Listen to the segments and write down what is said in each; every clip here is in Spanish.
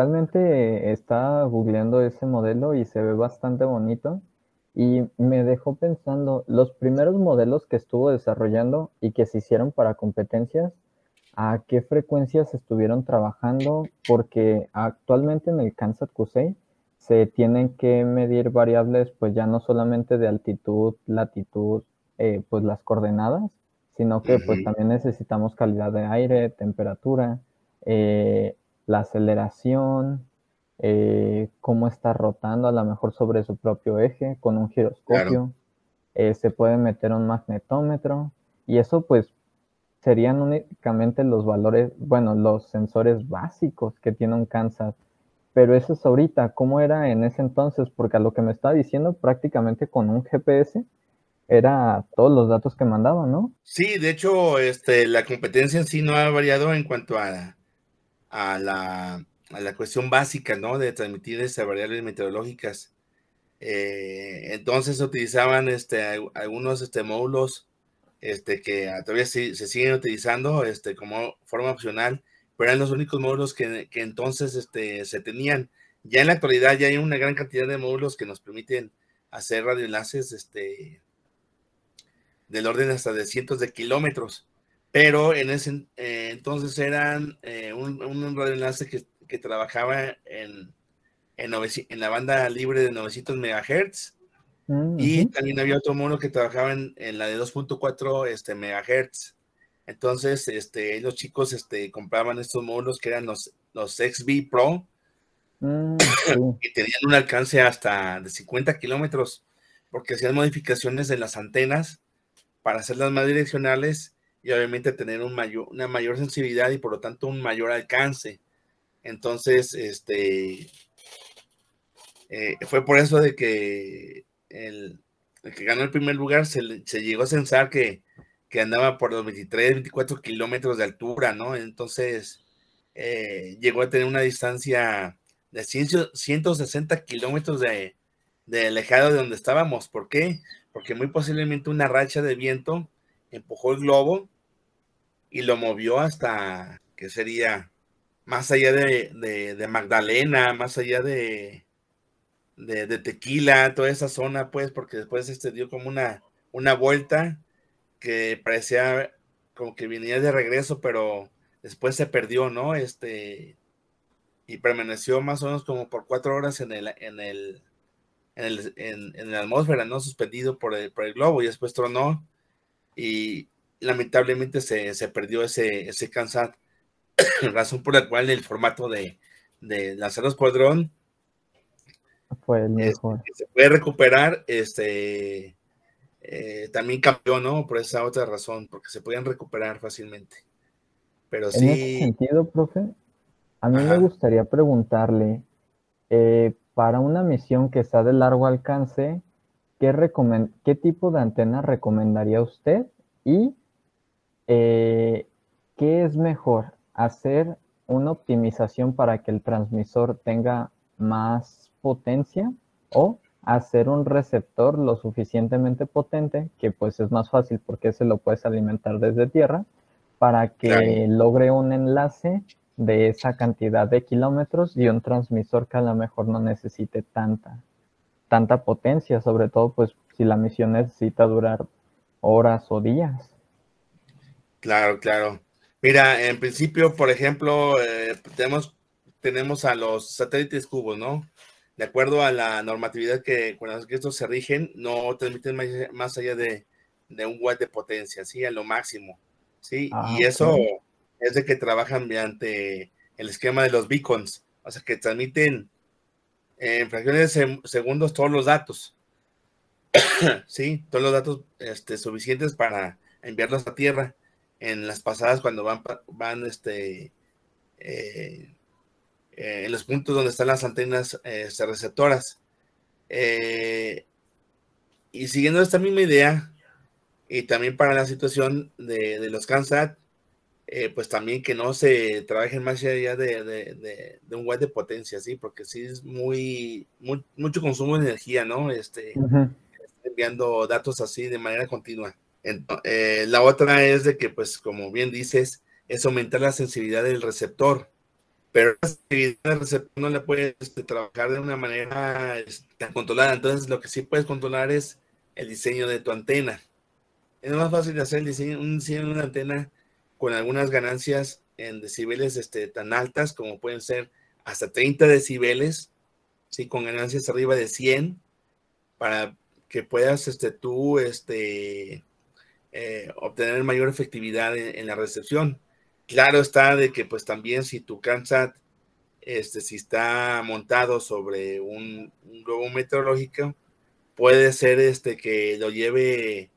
Realmente estaba googleando ese modelo y se ve bastante bonito y me dejó pensando, los primeros modelos que estuvo desarrollando y que se hicieron para competencias, ¿a qué frecuencias estuvieron trabajando? Porque actualmente en el Kansas QC se tienen que medir variables, pues ya no solamente de altitud, latitud, eh, pues las coordenadas, sino que pues también necesitamos calidad de aire, temperatura, eh, la aceleración, eh, cómo está rotando a lo mejor sobre su propio eje con un giroscopio. Eh, se puede meter un magnetómetro y eso pues serían únicamente los valores, bueno, los sensores básicos que tiene un Kansas. Pero eso es ahorita, ¿cómo era en ese entonces? Porque a lo que me está diciendo, prácticamente con un GPS era todos los datos que mandaba, ¿no? Sí, de hecho, este, la competencia en sí no ha variado en cuanto a a la, a la cuestión básica, ¿no? De transmitir estas variables meteorológicas. Eh, entonces utilizaban este, algunos este, módulos este, que todavía se, se, siguen utilizando este, como forma opcional, pero eran los únicos módulos que, que, entonces este, se tenían. Ya en la actualidad ya hay una gran cantidad de módulos que nos permiten hacer radioenlaces este, del orden hasta de cientos de kilómetros pero en ese eh, entonces eran eh, un, un radioenlace que, que, trabajaba en, en, en, la banda libre de 900 MHz mm, y también había otro mono que trabajaba en, en la de 2.4 este, MHz. Entonces, este, los chicos este, compraban estos módulos que eran los, los XB Pro. Mm, y tenían un alcance hasta de 50 kilómetros porque hacían modificaciones en las antenas para hacerlas más direccionales y obviamente tener un mayor, una mayor sensibilidad y por lo tanto un mayor alcance. Entonces, este, eh, fue por eso de que el, que ganó el primer lugar se, se llegó a censar que, que, andaba por los 23, 24 kilómetros de altura, ¿no? Entonces, eh, llegó a tener una distancia de 160 kilómetros de, de alejado de donde estábamos. ¿Por qué? Porque muy posiblemente una racha de viento empujó el globo y lo movió hasta, que sería? Más allá de, Magdalena, más allá de, de, Tequila, toda esa zona, pues, porque después este dio como una, una vuelta que parecía como que venía de regreso, pero después se perdió, ¿no? Este, y permaneció más o menos como por cuatro horas en el, en el, en, el, en, la atmósfera, ¿no? Suspendido por el, por el globo y después tronó y lamentablemente se, se perdió ese, ese cansat, razón por la cual el formato de, de lanzarlos por dron fue el este, mejor. se puede recuperar, este eh, también cambió, ¿no? Por esa otra razón, porque se podían recuperar fácilmente. Pero sí. En ese sentido, profe, a mí me gustaría preguntarle, eh, para una misión que está de largo alcance, ¿qué, tipo de antena recomendaría usted? Y, eh, ¿qué es mejor? ¿Hacer una optimización para que el transmisor tenga más potencia o hacer un receptor lo suficientemente potente, que pues es más fácil porque se lo puedes alimentar desde tierra, para que logre un enlace de esa cantidad de kilómetros y un transmisor que a lo mejor no necesite tanta tanta potencia, sobre todo pues si la misión necesita durar horas o días. Claro, claro. Mira, en principio, por ejemplo, eh, tenemos, tenemos a los satélites cubos, ¿no? De acuerdo a la normatividad que con las que estos se rigen, no transmiten más, allá de, un watt de potencia, ¿sí? A lo máximo, ¿sí? Ah, y eso es de que trabajan mediante el esquema de los beacons, o sea, que transmiten en fracciones de segundos todos los datos. sí, todos los datos este, suficientes para enviarlos a tierra. En las pasadas, cuando van, van este, eh, en los puntos donde están las antenas este, receptoras. y siguiendo esta misma idea, y también para la situación de, de los CANSAT, pues también que no se trabajen más allá de, de, de, un web de potencia, ¿sí? Porque sí es muy, mucho consumo de energía, ¿no? Este, enviando datos así de manera continua. Eh, la otra es de que, pues, como bien dices, es aumentar la sensibilidad del receptor, pero la sensibilidad del receptor no la puedes este, trabajar de una manera este, controlada. Entonces, lo que sí puedes controlar es el diseño de tu antena. Es más fácil hacer el diseño, un diseño de una antena con algunas ganancias en decibeles este, tan altas como pueden ser hasta 30 decibeles, ¿sí? con ganancias arriba de 100, para que puedas este, tú este, eh, obtener mayor efectividad en, la recepción. Claro está de que pues también si tu CANSAT, este, si está montado sobre un, globo meteorológico, puede ser este, que lo lleve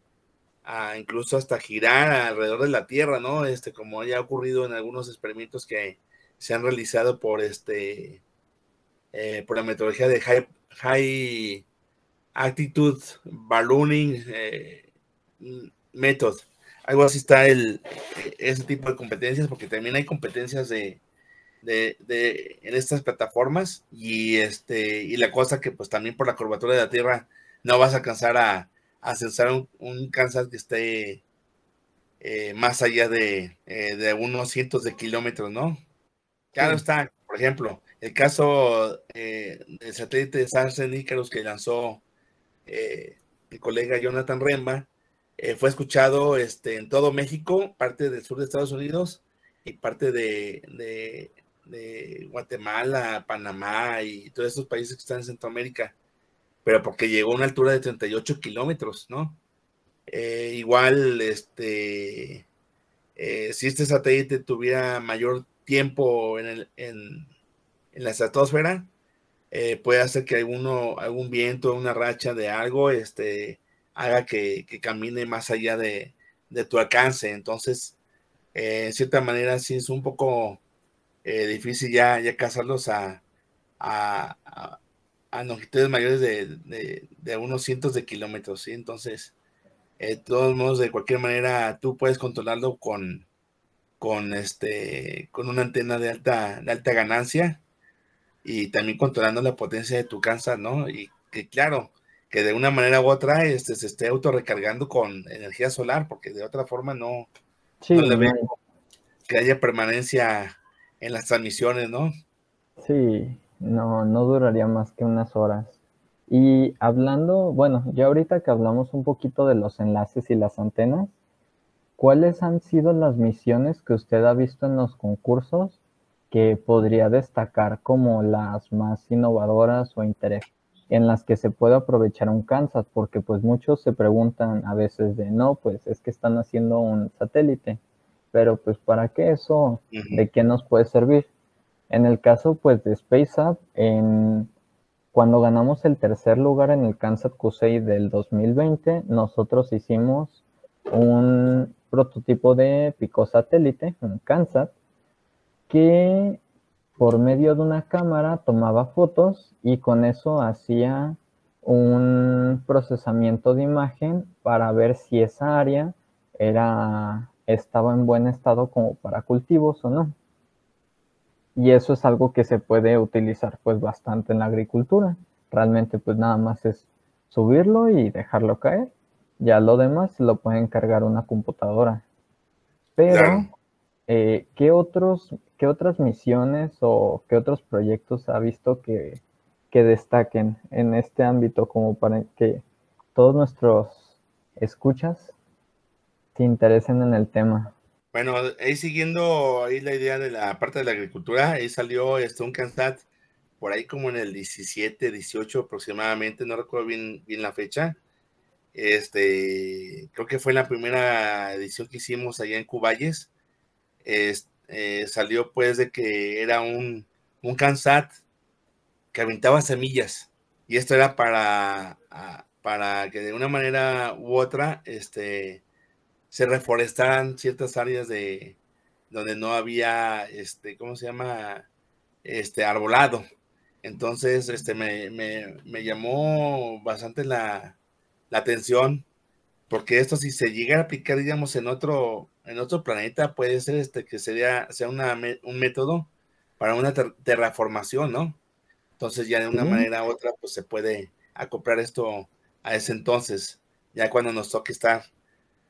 a incluso hasta girar alrededor de la Tierra, ¿no? Este, como ya ha ocurrido en algunos experimentos que se han realizado por este, eh, por la metodología de high, high Ballooning eh, Method. Algo así está el, ese tipo de competencias, porque también hay competencias de, de, de, en estas plataformas y este y la cosa que pues también por la curvatura de la Tierra no vas a alcanzar a, a censar un, un Kansas que esté eh, más allá de, eh, de, unos cientos de kilómetros, ¿no? Claro está, por ejemplo, el caso eh, del satélite de Sarsen Icarus que lanzó mi colega Jonathan Remba, eh, fue escuchado este, en todo México, parte del sur de Estados Unidos y parte de, de, Guatemala, Panamá y todos estos países que están en Centroamérica, pero porque llegó a una altura de 38 kilómetros, ¿no? Eh, igual, este, si este satélite tuviera mayor tiempo en, el, en, en la estratosfera, eh, puede hacer que alguno, algún viento, una racha de algo, este, haga que, camine más allá de, tu alcance. Entonces, eh, en cierta manera, sí es un poco eh, difícil ya, ya cazarlos a, a, a, longitudes mayores de, de, unos cientos de kilómetros, ¿sí? Entonces, de todos modos, de cualquier manera, tú puedes controlarlo con, con, este, con una antena de alta, de alta ganancia y también controlando la potencia de tu cáncer, ¿no? Y que claro, que de una manera u otra este, se esté autorrecargando con energía solar, porque de otra forma no, sí, le veo que haya permanencia en las transmisiones, ¿no? Sí, no, no duraría más que unas horas. Y hablando, bueno, ya ahorita que hablamos un poquito de los enlaces y las antenas, ¿cuáles han sido las misiones que usted ha visto en los concursos que podría destacar como las más innovadoras o en las que se puede aprovechar un Kansas, porque pues muchos se preguntan a veces de no, pues es que están haciendo un satélite, pero pues para qué eso, de qué nos puede servir. En el caso pues de SpaceUp, en, cuando ganamos el tercer lugar en el Kansas QC del 2020, nosotros hicimos un prototipo de pico satélite, un Kansas, que por medio de una cámara tomaba fotos y con eso hacía un procesamiento de imagen para ver si esa área era, estaba en buen estado como para cultivos o no. Y eso es algo que se puede utilizar pues bastante en la agricultura. Realmente pues nada más es subirlo y dejarlo caer. Ya lo demás lo puede encargar una computadora. Pero, eh, ¿qué otros ¿qué otras misiones o qué otros proyectos ha visto que, destaquen en este ámbito como para que todos nuestros escuchas se interesen en el tema? Bueno, ahí siguiendo ahí la idea de la parte de la agricultura, ahí salió este, un CanSat por ahí como en el 17, 18 aproximadamente, no recuerdo bien, bien la fecha. Este, creo que fue la primera edición que hicimos allá en Cuballes. Eh, salió pues de que era un, un CanSat que aventaba semillas y esto era para, para que de una manera u otra este, se reforestaran ciertas áreas de, donde no había, este, ¿cómo se llama? Este, arbolado. Entonces, este, me, me, llamó bastante la, la, atención, porque esto si se llega a aplicar, digamos, en otro, en otro planeta, puede ser este, que sería, sea una, un método para una terraformación, ¿no? Entonces ya de una manera u otra, pues se puede acoplar esto a ese entonces, ya cuando nos toque estar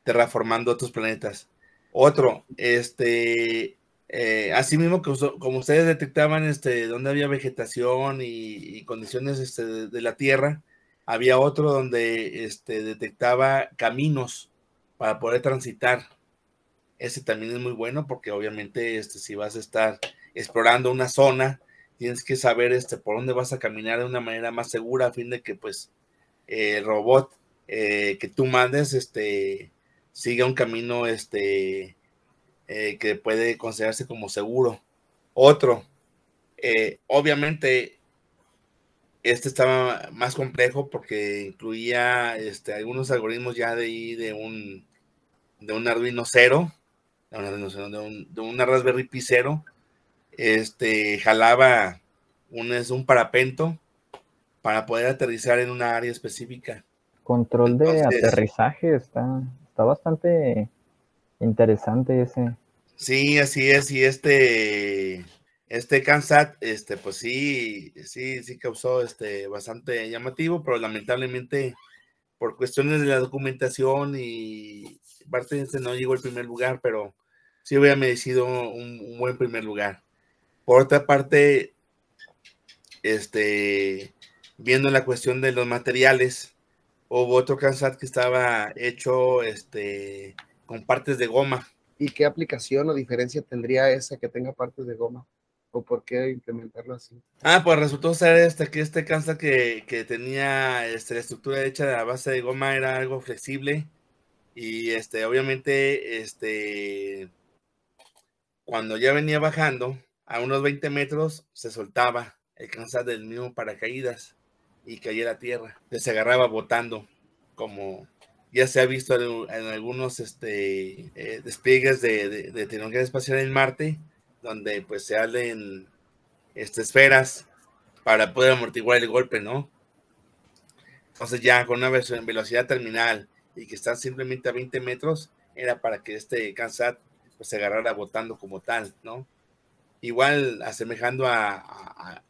terraformando otros planetas. Otro, este, eh, así mismo que como ustedes detectaban este, donde había vegetación y, condiciones este, de, la Tierra, había otro donde este, detectaba caminos para poder transitar. Ese también es muy bueno porque obviamente este, si vas a estar explorando una zona, tienes que saber este, por dónde vas a caminar de una manera más segura a fin de que pues el robot eh, que tú mandes este, siga un camino este, eh, que puede considerarse como seguro. Otro, eh, obviamente, este estaba más complejo porque incluía este, algunos algoritmos ya de, de un de un Arduino cero, de un, de una Raspberry Pi cero, este, jalaba un, es un parapento para poder aterrizar en una área específica. Control de aterrizaje está, está bastante interesante ese. Sí, así es, y este, este Kansat, este, pues sí, sí, sí causó este bastante llamativo, pero lamentablemente por cuestiones de la documentación y parte de este no llegó al primer lugar, pero sí hubiera merecido un, buen primer lugar. Por otra parte, este, viendo la cuestión de los materiales, hubo otro Kansat que estaba hecho, este, con partes de goma ¿Y qué aplicación o diferencia tendría esa que tenga partes de goma? ¿O por qué implementarlo así? Ah, pues resultó ser este, que este cansa que, que tenía este, la estructura hecha a base de goma era algo flexible y este, obviamente, este, cuando ya venía bajando a unos 20 metros, se soltaba el cansa del mismo paracaídas y caía la tierra. Se agarraba botando como, ya se ha visto en, algunos este, eh, despliegues de, tecnología espacial en Marte, donde pues se hacen este, esferas para poder amortiguar el golpe, ¿no? Entonces ya con una velocidad terminal y que están simplemente a 20 metros, era para que este Kansat pues, se agarrara botando como tal, ¿no? Igual asemejando a,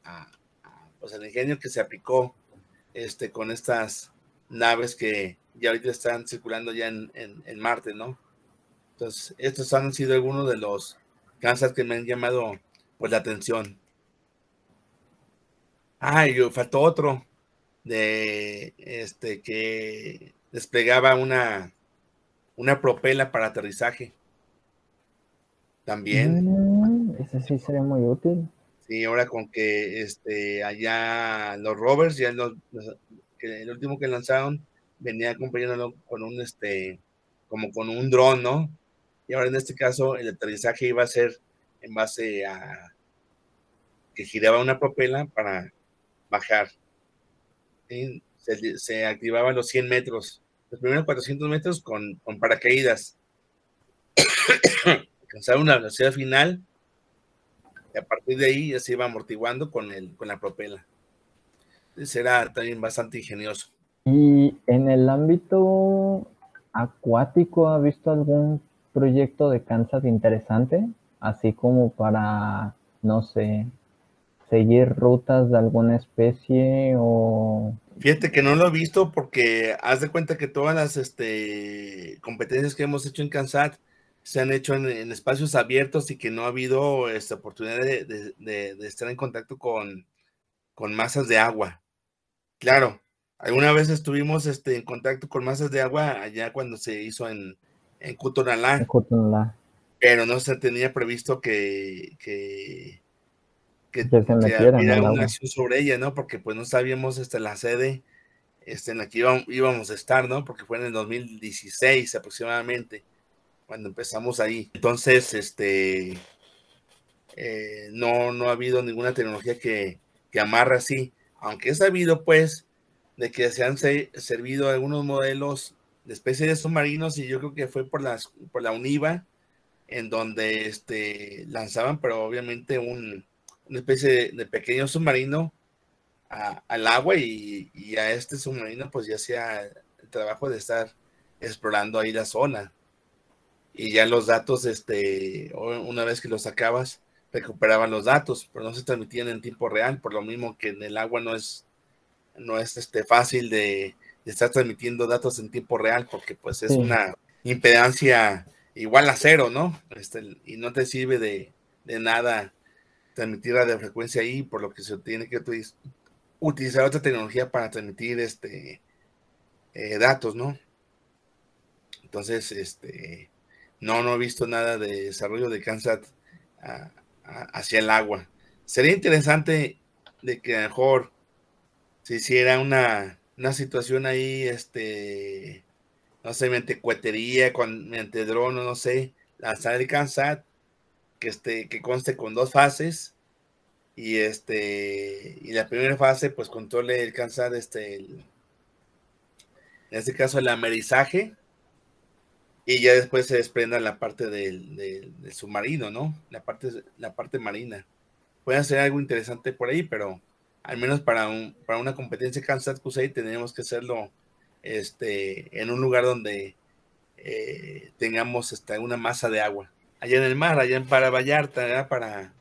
pues, el ingenio que se aplicó este, con estas naves que y ahorita están circulando ya en, Marte, ¿no? Entonces, estos han sido algunos de los que me han llamado pues la atención. Ah, y faltó otro de este que desplegaba una una propela para aterrizaje. También. Mm, ese sí sería muy útil. Sí, ahora con que este allá los rovers, ya los, el último que lanzaron venía acompañándolo con un, este, como con un dron, ¿no? Y ahora en este caso el aterrizaje iba a ser en base a que giraba una propela para bajar. Se, se, activaban los 100 metros, los primeros 400 metros con, con paracaídas. Alcanzaba una velocidad final y a partir de ahí ya se iba amortiguando con, el, con la propela. Entonces era también bastante ingenioso. Y en el ámbito acuático, ¿ha visto algún proyecto de Kansas interesante? Así como para, no sé, seguir rutas de alguna especie o... Fíjate que no lo he visto porque haz de cuenta que todas las este, competencias que hemos hecho en Kansas se han hecho en, espacios abiertos y que no ha habido esta oportunidad de, de estar en contacto con, con masas de agua. Claro, Alguna vez estuvimos este, en contacto con masas de agua allá cuando se hizo en, en Cutonalá. Pero no se tenía previsto que, que, que, se una acción sobre ella, ¿no? Porque pues no sabíamos este, la sede este, en la que íbamos, a estar, ¿no? Porque fue en el 2016 aproximadamente, cuando empezamos ahí. Entonces, este, eh, no, no ha habido ninguna tecnología que, que amarra así, aunque he sabido, pues, de que se han servido algunos modelos de especies de submarinos y yo creo que fue por, las, por la UNIVA en donde este, lanzaban, pero obviamente un, una especie de, pequeño submarino al agua y, a este submarino pues ya hacía el trabajo de estar explorando ahí la zona. Y ya los datos, este, una vez que los sacabas, recuperaban los datos, pero no se transmitían en tiempo real, por lo mismo que en el agua no es, no es este, fácil de, estar transmitiendo datos en tiempo real, porque pues es una impedancia igual a cero, ¿no? Este, y no te sirve de, de nada transmitir de frecuencia ahí, por lo que se tiene que utilizar otra tecnología para transmitir este eh, datos, ¿no? Entonces, este, no, no he visto nada de desarrollo de CANSAT hacia el agua. Sería interesante de que a lo mejor se hiciera una, una situación ahí, este, no sé, mediante cuetería, con, mediante dron, no sé, lanzar el CANSAT que, este, que conste con dos fases y este y la primera fase pues controle el cansar este en este caso el amerizaje y ya después se desprenda la parte del, submarino no la parte la parte marina. Puede ser algo interesante por ahí pero al menos para un para una competencia Kansas Kusei tenemos que hacerlo este en un lugar donde eh, tengamos este, una masa de agua allá en el mar, allá en para Vallarta, para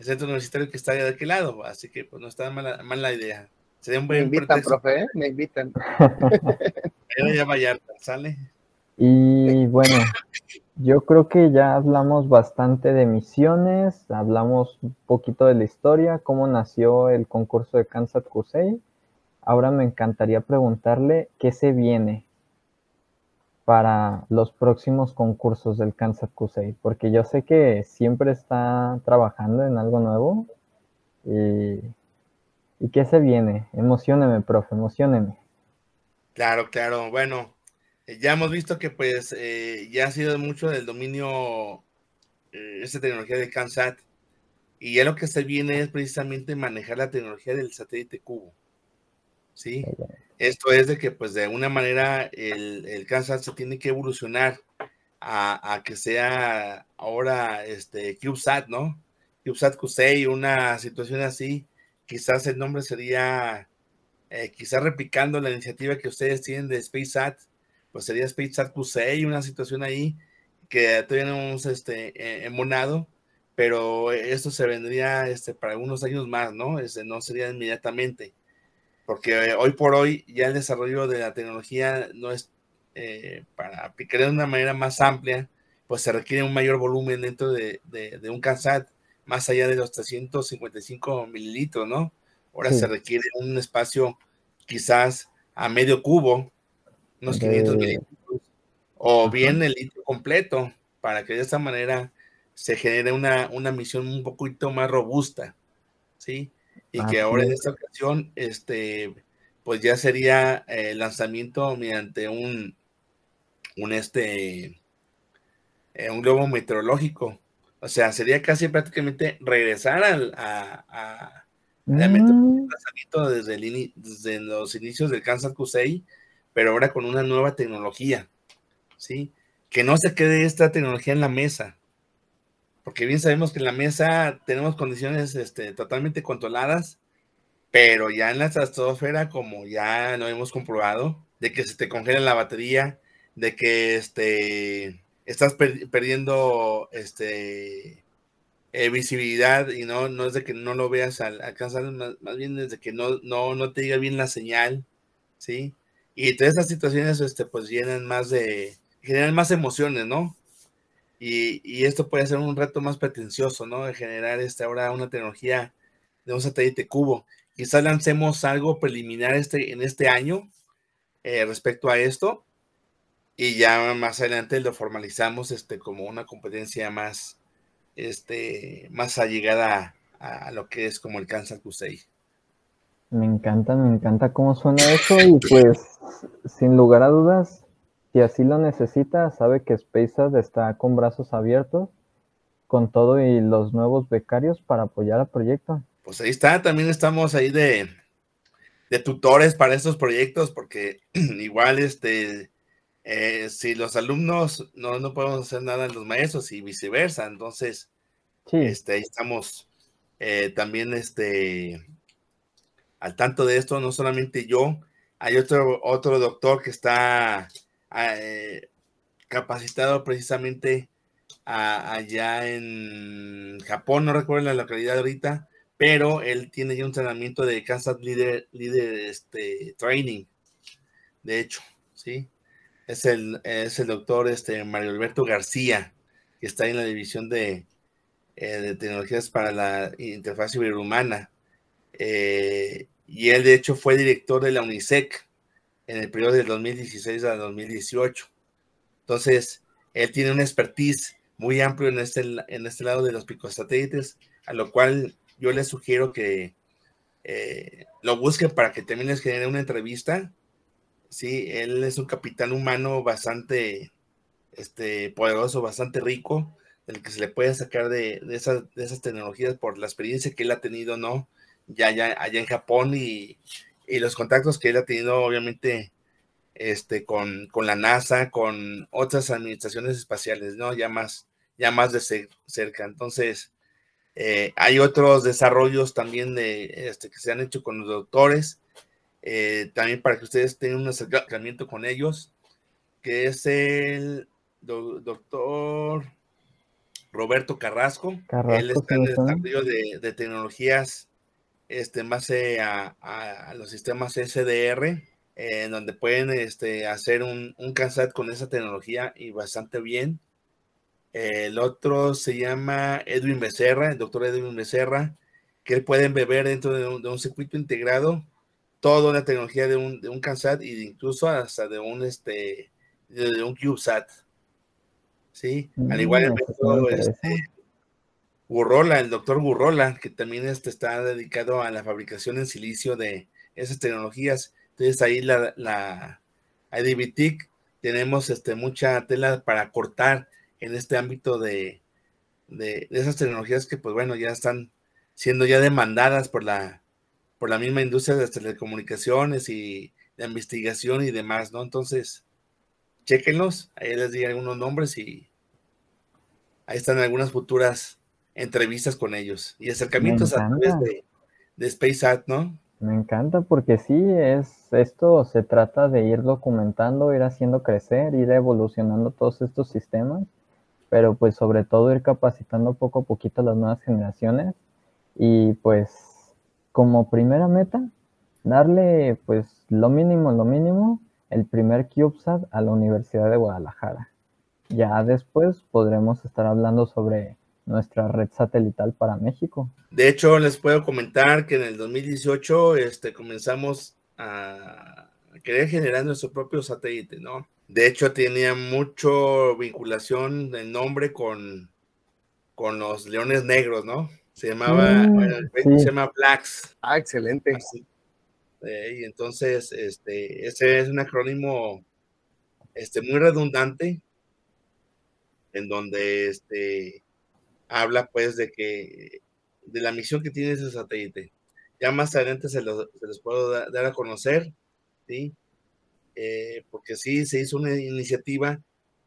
el centro universitario que está allá de aquel lado, así que pues no está mala, la idea. Sería un buen Me invitan, profe, ¿eh? me invitan. allá Vallarta, ¿sale? Y bueno, yo creo que ya hablamos bastante de misiones, hablamos un poquito de la historia, cómo nació el concurso de Kansas Kusei. Ahora me encantaría preguntarle qué se viene, para los próximos concursos del Kansas Kusei, porque yo sé que siempre está trabajando en algo nuevo. Y, ¿Y qué se viene? Emocioneme, profe, emocioneme. Claro, claro. Bueno, ya hemos visto que pues eh, ya ha sido mucho del dominio eh, esta tecnología de CANSAT y ya lo que se viene es precisamente manejar la tecnología del satélite cubo. ¿Sí? Esto es de que, pues, de alguna manera el, el Kansas se tiene que evolucionar a, que sea ahora este CubeSat, ¿no? CubeSat Q6, una situación así. Quizás el nombre sería, eh, quizás replicando la iniciativa que ustedes tienen de SpaceSat, pues sería SpaceSat Q6, una situación ahí que todavía no hemos este, emonado, pero esto se vendría este, para algunos años más, ¿no? Este, no sería inmediatamente porque hoy por hoy ya el desarrollo de la tecnología no es eh, para aplicar de una manera más amplia, pues se requiere un mayor volumen dentro de, un CANSAT, más allá de los 355 mililitros, ¿no? Ahora se requiere un espacio quizás a medio cubo, unos 500 mililitros, o bien el litro completo, para que de esta manera se genere una, una misión un poquito más robusta, ¿sí? y que ahora en esta ocasión, este, pues ya sería el lanzamiento mediante un, un este, eh, un globo meteorológico. O sea, sería casi prácticamente regresar al a, mm. lanzamiento desde, el desde los inicios del Kansas Kusei, pero ahora con una nueva tecnología, ¿sí? Que no se quede esta tecnología en la mesa, porque bien sabemos que en la mesa tenemos condiciones este, totalmente controladas, pero ya en la estratosfera, como ya lo hemos comprobado, de que se te congela la batería, de que este, estás perdiendo este, eh, visibilidad y no, no es de que no lo veas al alcanzar, más, bien es de que no, no, no te diga bien la señal, ¿sí? Y todas esas situaciones, este, pues llenan más de, generan más emociones, ¿no? Y, esto puede ser un reto más pretencioso, ¿no? De generar este, ahora una tecnología de un satélite cubo. Quizás lancemos algo preliminar este, en este año eh, respecto a esto y ya más adelante lo formalizamos este, como una competencia más, este, más allegada a, a lo que es como el Kansas Q6. Me encanta, me encanta cómo suena eso y pues sin lugar a dudas si así lo necesita, sabe que SpaceAd está con brazos abiertos con todo y los nuevos becarios para apoyar al proyecto. Pues ahí está, también estamos ahí de, tutores para estos proyectos, porque igual este eh, si los alumnos no, no podemos hacer nada en los maestros y viceversa, entonces este, ahí estamos eh, también este, al tanto de esto, no solamente yo, hay otro, otro doctor que está eh, capacitado precisamente allá en Japón, no recuerdo la localidad ahorita, pero él tiene ya un entrenamiento de Kansas Leader, este, Training, de hecho, ¿sí? Es el, es el doctor este, Mario Alberto García, que está en la división de, eh, de tecnologías para la interfaz ciberhumana. Eh, y él, de hecho, fue director de la UNICEC en el periodo del 2016 a 2018. Entonces, él tiene una expertise muy amplio en este, en este lado de los picosatélites, a lo cual yo les sugiero que eh, lo busquen para que también les genere una entrevista. Sí, él es un capitán humano bastante este, poderoso, bastante rico, del que se le puede sacar de, de, esas, de esas tecnologías por la experiencia que él ha tenido, ¿no? Ya, ya allá en Japón y, y los contactos que él ha tenido, obviamente, este, con, con, la NASA, con otras administraciones espaciales, ¿no? Ya más, ya más de cerca. Entonces, eh, hay otros desarrollos también de, este, que se han hecho con los doctores, eh, también para que ustedes tengan un acercamiento con ellos, que es el doctor Roberto Carrasco. Él está en el desarrollo de, de tecnologías este, en base a, a, los sistemas SDR, en donde pueden este, hacer un, un CANSAT con esa tecnología y bastante bien. El otro se llama Edwin Becerra, el doctor Edwin Becerra, que pueden beber dentro de un, de un circuito integrado toda la tecnología de un, de un CANSAT e incluso hasta de un, este, de, un CubeSat. ¿Sí? Al igual mm, el este, Burrola, el doctor Burrola, que también este, está dedicado a la fabricación en silicio de esas tecnologías. Entonces ahí la, la IDBTIC tenemos este, mucha tela para cortar en este ámbito de, de, esas tecnologías que pues bueno, ya están siendo ya demandadas por la, por la misma industria de las telecomunicaciones y de investigación y demás, ¿no? Entonces, chequenlos, ahí les di algunos nombres y ahí están algunas futuras entrevistas con ellos y acercamientos a través de, de SpaceAt, ¿no? Me encanta porque sí, es esto se trata de ir documentando, ir haciendo crecer, ir evolucionando todos estos sistemas, pero pues sobre todo ir capacitando poco a poquito a las nuevas generaciones y pues como primera meta, darle pues lo mínimo, lo mínimo, el primer CubeSat a la Universidad de Guadalajara. Ya después podremos estar hablando sobre nuestra red satelital para México. De hecho, les puedo comentar que en el 2018 este, comenzamos a querer generar nuestro propio satélite, ¿no? De hecho, tenía mucho vinculación el nombre con, con los leones negros, ¿no? Se llamaba, mm, bueno, se llama Blacks. Ah, excelente. y entonces, este, ese es un acrónimo este, muy redundante, en donde este, habla pues de que de la misión que tiene ese satélite. Ya más adelante se, los puedo dar a conocer, ¿sí? Eh, porque sí se hizo una iniciativa,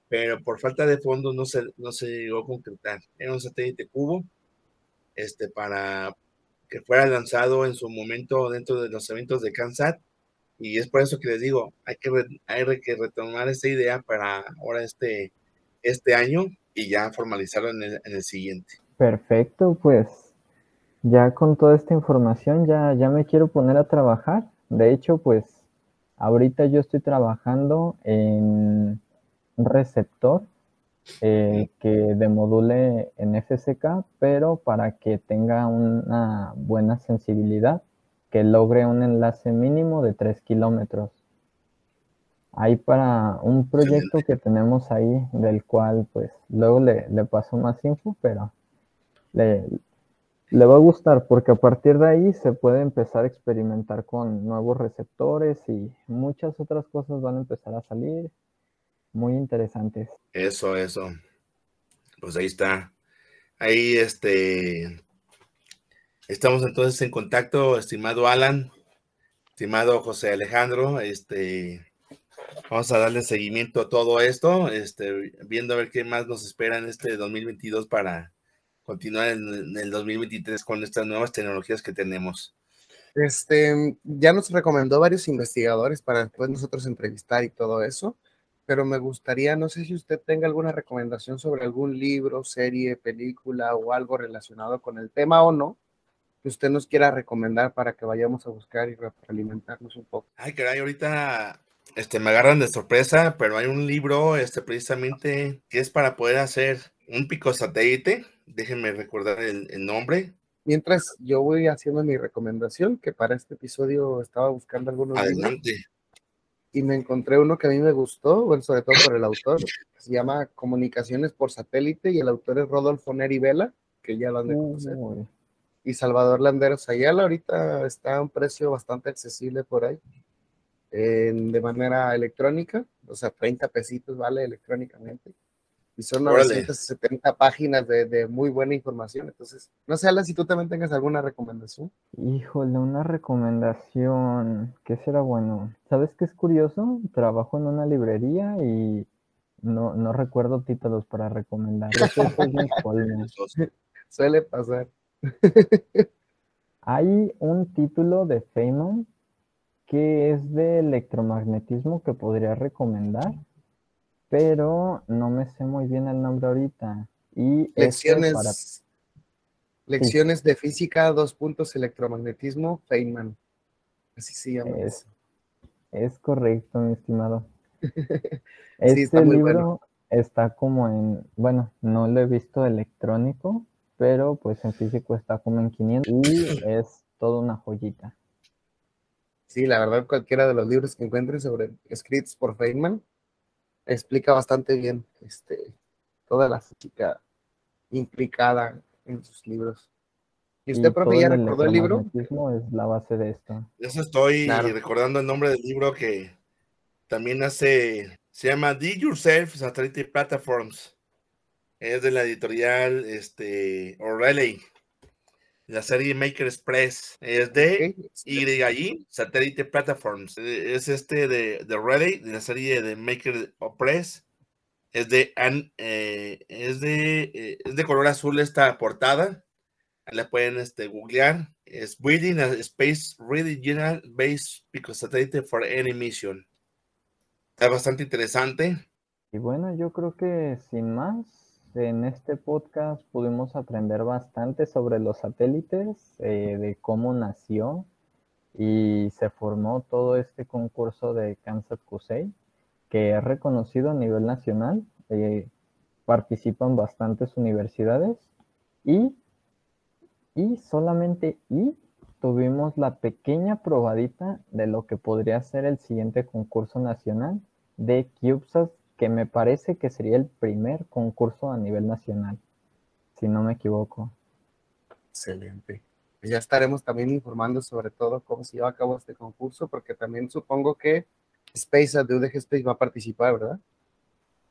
pero por falta de fondos no se, no se llegó a concretar. Era un satélite cubo, este, para que fuera lanzado en su momento dentro de los eventos de CANSAT, y es por eso que les digo, hay que, hay que retomar esta idea para ahora este, este año y ya formalizarlo en el, en el siguiente. Perfecto, pues ya con toda esta información ya, ya me quiero poner a trabajar. De hecho, pues ahorita yo estoy trabajando en un receptor eh, que demodule en FSK, pero para que tenga una buena sensibilidad, que logre un enlace mínimo de 3 kilómetros. Hay para un proyecto que tenemos ahí, del cual pues luego le, le paso más info, pero le, le va a gustar porque a partir de ahí se puede empezar a experimentar con nuevos receptores y muchas otras cosas van a empezar a salir muy interesantes. Eso, eso. Pues ahí está. Ahí este estamos entonces en contacto, estimado Alan, estimado José Alejandro, este Vamos a darle seguimiento a todo esto, este, viendo a ver qué más nos espera en este 2022 para continuar en, en el 2023 con estas nuevas tecnologías que tenemos. Este, ya nos recomendó varios investigadores para después nosotros entrevistar y todo eso, pero me gustaría, no sé si usted tenga alguna recomendación sobre algún libro, serie, película o algo relacionado con el tema o no, que usted nos quiera recomendar para que vayamos a buscar y alimentarnos un poco. Ay, caray, ahorita este, me agarran de sorpresa, pero hay un libro este, precisamente que es para poder hacer un pico satélite. Déjenme recordar el, el nombre. Mientras yo voy haciendo mi recomendación, que para este episodio estaba buscando algunos Adelante. libros, y me encontré uno que a mí me gustó, bueno, sobre todo por el autor, se llama Comunicaciones por Satélite, y el autor es Rodolfo Neri Vela, que ya lo han de conocer, y Salvador Landeros Ayala, ahorita está a un precio bastante accesible por ahí, en- de manera electrónica, o sea, 30 pesitos vale electrónicamente. Y son Órale. 970 páginas de, de muy buena información. Entonces, no sé, Alan, si tú también tengas alguna recomendación. Híjole, una recomendación. ¿Qué será bueno? ¿Sabes qué es curioso? Trabajo en una librería y no, no recuerdo títulos para recomendar. Eso es. Suele pasar. Hay un título de Feynman que es de electromagnetismo que podría recomendar, pero no me sé muy bien el nombre ahorita. Y este Lecciones, para lecciones de física, dos puntos, electromagnetismo, Feynman. Así se llama. Es, es correcto, mi estimado. Sí, Este está libro bueno. está como en, bueno, no lo he visto electrónico, pero pues en físico está como en 500 y es toda una joyita. Sí, la verdad, cualquiera de los libros que encuentres sobre escritos por Feynman explica bastante bien este, toda la física implicada en sus libros. ¿Y usted, Y profe, ya el recordó el libro? es la base de esto. Eso estoy Claro. recordando el nombre del libro que también hace, se llama Do Yourself Satellite Platforms. Es de la editorial este, O'Reilly. La serie Maker Express. Es de YI, Satellite Platforms. Eh, Es este de, de O'Reilly, de la serie de Maker Press. Es de, eh, es de, eh, es de color azul esta portada. La pueden este, googlear. Es Building a Space Regional Base Pico Satellite for Any Mission. Está bastante interesante. Y bueno, yo creo que sin más, en este podcast pudimos aprender bastante sobre los satélites, eh, de cómo nació y se formó todo este concurso de Kansas Kusei, que es reconocido a nivel nacional. eh, participan bastantes universidades y, y solamente y tuvimos la pequeña probadita de lo que podría ser el siguiente concurso nacional de CubeSat, que me parece que sería el primer concurso a nivel nacional, si no me equivoco. Excelente. Pues ya estaremos también informando sobre todo cómo se lleva a cabo este concurso, porque también supongo que Space de UDG Space va a participar, ¿verdad?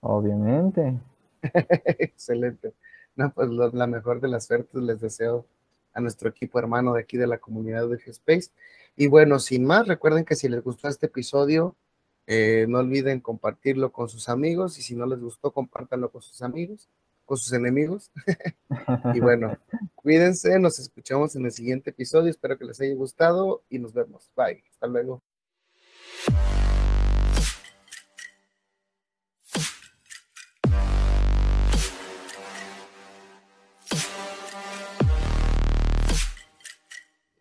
Obviamente. Excelente. No, pues lo- la mejor de las suertes les deseo a nuestro equipo hermano de aquí de la comunidad de G-Space. Y bueno, sin más, recuerden que si les gustó este episodio, eh, no olviden compartirlo con sus amigos y si no les gustó, compártanlo con sus amigos, con sus enemigos. Y bueno, cuídense, nos escuchamos en el siguiente episodio. Espero que les haya gustado y nos vemos. Bye. Hasta luego.